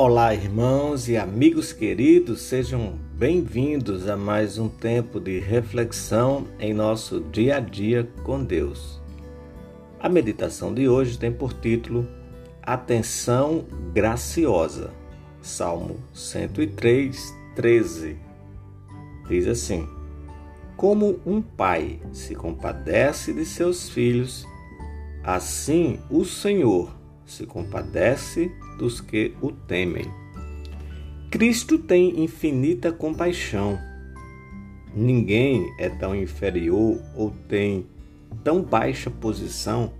Olá, irmãos e amigos queridos, sejam bem-vindos a mais um tempo de reflexão em nosso dia a dia com Deus. A meditação de hoje tem por título Atenção Graciosa, Salmo 103, 13. Diz assim: Como um pai se compadece de seus filhos, assim o Senhor se compadece dos que o temem. Cristo tem infinita compaixão. Ninguém é tão inferior ou tem tão baixa posição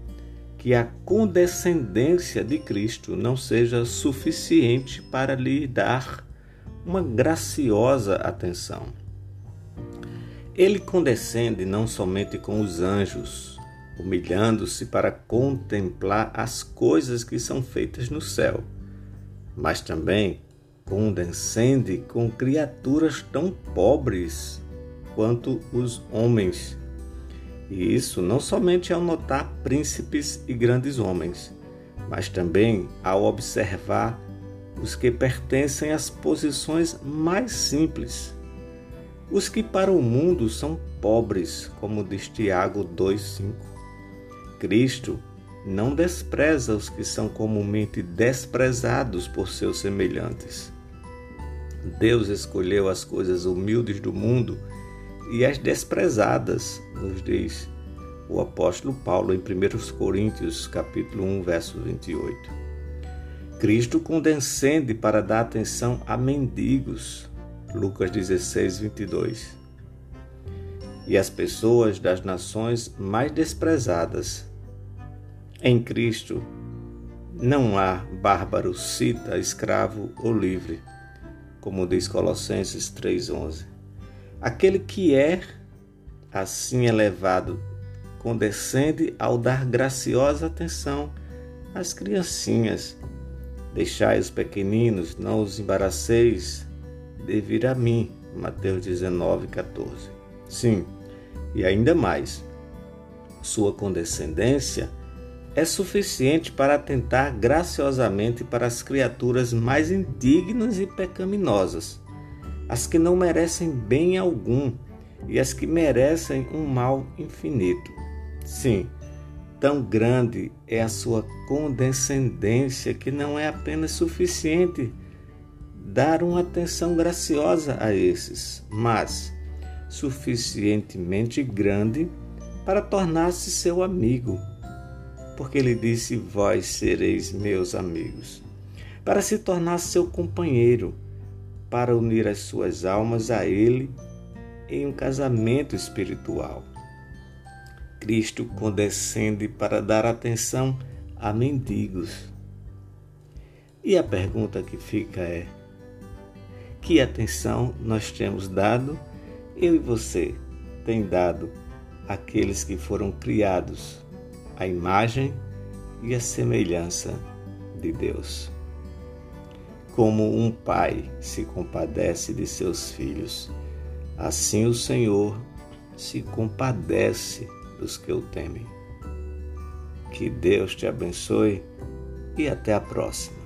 que a condescendência de Cristo não seja suficiente para lhe dar uma graciosa atenção. Ele condescende não somente com os anjos, humilhando-se para contemplar as coisas que são feitas no céu, mas também condescende com criaturas tão pobres quanto os homens. E isso não somente ao notar príncipes e grandes homens, mas também ao observar os que pertencem às posições mais simples, os que para o mundo são pobres, como diz Tiago 2,5. Cristo não despreza os que são comumente desprezados por seus semelhantes. Deus escolheu as coisas humildes do mundo e as desprezadas, nos diz o apóstolo Paulo em 1 Coríntios, capítulo 1, verso 28. Cristo condescende para dar atenção a mendigos, Lucas 16, 22. E as pessoas das nações mais desprezadas, em Cristo não há bárbaro, cita, escravo ou livre, como diz Colossenses 3,11. Aquele que é assim elevado condescende ao dar graciosa atenção às criancinhas. Deixai os pequeninos, não os embaraceis de a mim. Mateus 19, 14. Sim, e ainda mais, sua condescendência é suficiente para atentar graciosamente para as criaturas mais indignas e pecaminosas, as que não merecem bem algum e as que merecem um mal infinito. Sim, tão grande é a sua condescendência que não é apenas suficiente dar uma atenção graciosa a esses, mas suficientemente grande para tornar-se seu amigo porque ele disse: Vós sereis meus amigos, para se tornar seu companheiro, para unir as suas almas a ele em um casamento espiritual. Cristo condescende para dar atenção a mendigos. E a pergunta que fica é: que atenção nós temos dado, eu e você, tem dado àqueles que foram criados a imagem e a semelhança de Deus. Como um pai se compadece de seus filhos, assim o Senhor se compadece dos que o temem. Que Deus te abençoe e até a próxima.